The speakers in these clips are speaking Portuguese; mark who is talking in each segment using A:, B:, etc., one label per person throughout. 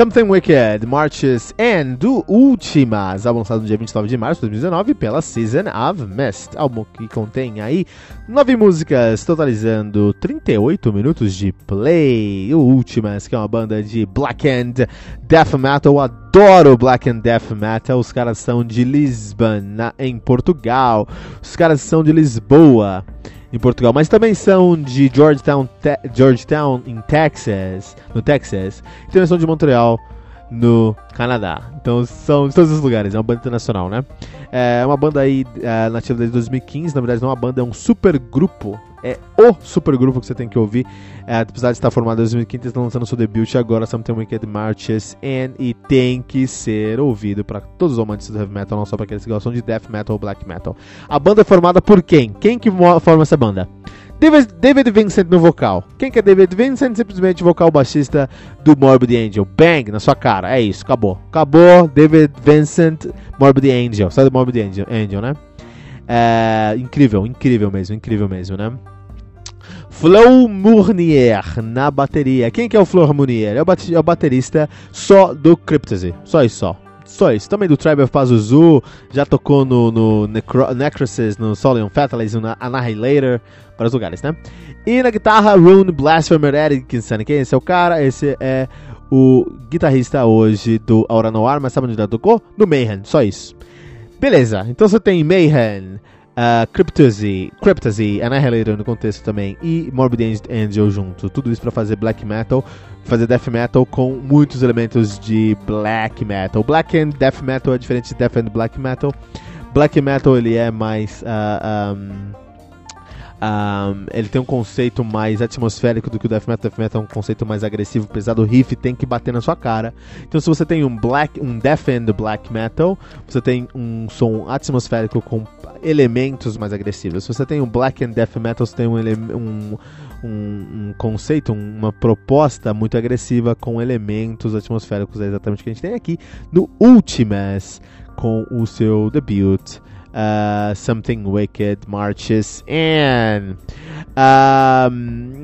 A: Something Wicked, Marches and do Ultimas, álbum lançado no dia 29 de março de 2019 pela Season of Mist, álbum que contém aí nove músicas, totalizando 38 minutos de play. O Ultimas, que é uma banda de black and death metal, eu adoro black and death metal. Os caras são de Lisbon, em Portugal. Os caras são de Lisboa em Portugal, mas também são de Georgetown, te Georgetown em Texas, no Texas, e também são de Montreal, no Canadá. Então são de todos os lugares, é uma banda internacional, né? É uma banda aí é, nativa desde 2015, na verdade não é uma banda, é um super grupo é o supergrupo que você tem que ouvir. É, apesar de estar formado em 2015, estão lançando seu debut agora, Something Wicked Marches and, e tem que ser ouvido para todos os amantes do heavy metal, não só para aqueles que gostam de death metal ou black metal. A banda é formada por quem? Quem que forma essa banda? David, David Vincent no vocal. Quem que é David Vincent? Simplesmente vocal baixista do Morbid Angel. Bang, na sua cara. É isso, acabou. Acabou. David Vincent, Morbid Angel. Sai do Morbid Angel, Angel né? É, incrível, incrível mesmo, incrível mesmo, né? Flo Mournier na bateria. Quem que é o Flo Mournier? É o, é o baterista só do Cryptosy. Só isso, só. Só isso. Também do Tribe of Pazuzu. Já tocou no, no Necro Necrosis, no Solion Fatalities, no Annihilator. Vários lugares, né? E na guitarra, Rune Blasphemer Erickson. Quem é esse é o cara? Esse é o guitarrista hoje do Aura Noir. Mas sabe onde ele tocou? No Mayhem. Só isso. Beleza, então você tem Mayhem, uh, Cryptosy, Cryptosy, Annihilator no contexto também e Morbid Angel junto. Tudo isso para fazer black metal, fazer death metal com muitos elementos de black metal. Black and death metal é diferente de death and black metal. Black metal ele é mais uh, um, um, ele tem um conceito mais atmosférico do que o Death Metal. Death Metal é um conceito mais agressivo, pesado. O riff tem que bater na sua cara. Então, se você tem um black, um Death and Black Metal, você tem um som atmosférico com elementos mais agressivos. Se você tem um Black and Death Metal, você tem um, um, um, conceito, uma proposta muito agressiva com elementos atmosféricos. É exatamente o que a gente tem aqui no Ultimas com o seu debut uh, Something Wicked Marches In.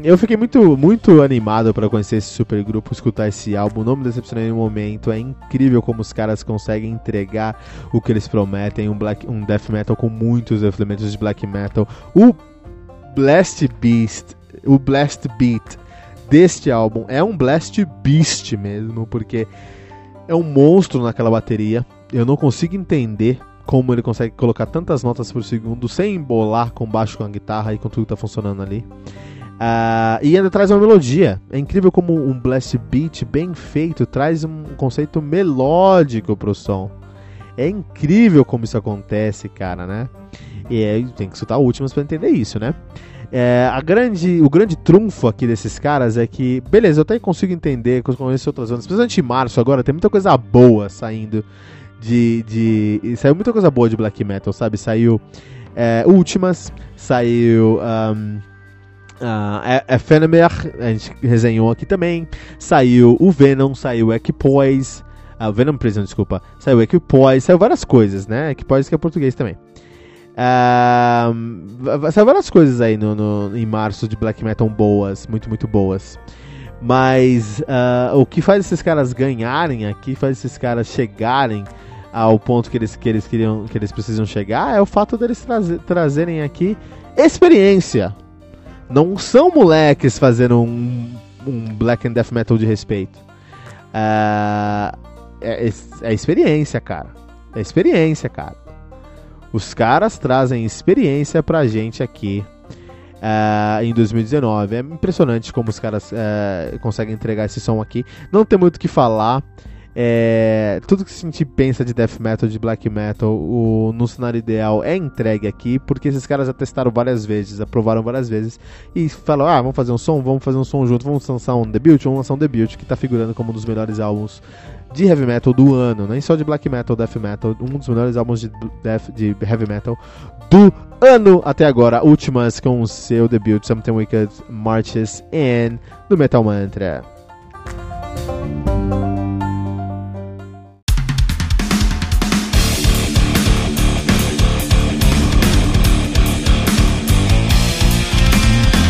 A: Eu fiquei muito, muito animado para conhecer esse super grupo, escutar esse álbum. Não me decepcionei no momento. É incrível como os caras conseguem entregar o que eles prometem. Um, black, um death metal com muitos elementos de black metal. O Blast Beast, o Blast Beat deste álbum é um Blast Beast mesmo, porque é um monstro naquela bateria. Eu não consigo entender como ele consegue colocar tantas notas por segundo sem embolar com baixo com a guitarra e com tudo que tá funcionando ali. Uh, e ainda traz uma melodia. É incrível como um blast beat bem feito traz um conceito melódico pro som. É incrível como isso acontece, cara, né? E aí tem que escutar últimas para entender isso, né? É, a grande, o grande trunfo aqui desses caras é que, beleza, eu até consigo entender eu conheço outras bandas, principalmente em março agora, tem muita coisa boa saindo de, de. Saiu muita coisa boa de black metal, sabe? Saiu é, Ultimas, saiu. Um, Uh, Ephemer, a gente resenhou aqui também. Saiu o Venom, saiu Equipoise. Uh, Venom Prison, desculpa. Saiu Equipoise, saiu várias coisas, né? Equipoise que é português também. Saiu várias coisas aí no, no, em março de black metal boas, muito, muito boas. Mas uh, o que faz esses caras ganharem aqui, faz esses caras chegarem ao ponto que eles, que eles queriam, que eles precisam chegar, é o fato deles trazer, trazerem aqui experiência. Não são moleques fazendo um, um black and death metal de respeito. Uh, é, é experiência, cara. É experiência, cara. Os caras trazem experiência pra gente aqui uh, em 2019. É impressionante como os caras uh, conseguem entregar esse som aqui. Não tem muito o que falar. É, tudo que a gente pensa de death metal, de black metal, o, no cenário ideal é entregue aqui, porque esses caras já testaram várias vezes, aprovaram várias vezes e falaram: ah, vamos fazer um som, vamos fazer um som junto, vamos lançar um debut, vamos lançar um debut que está figurando como um dos melhores álbuns de heavy metal do ano, nem só de black metal, death metal, um dos melhores álbuns de, death, de heavy metal do ano até agora, últimas com o seu debut Something Wicked Marches in do Metal Mantra.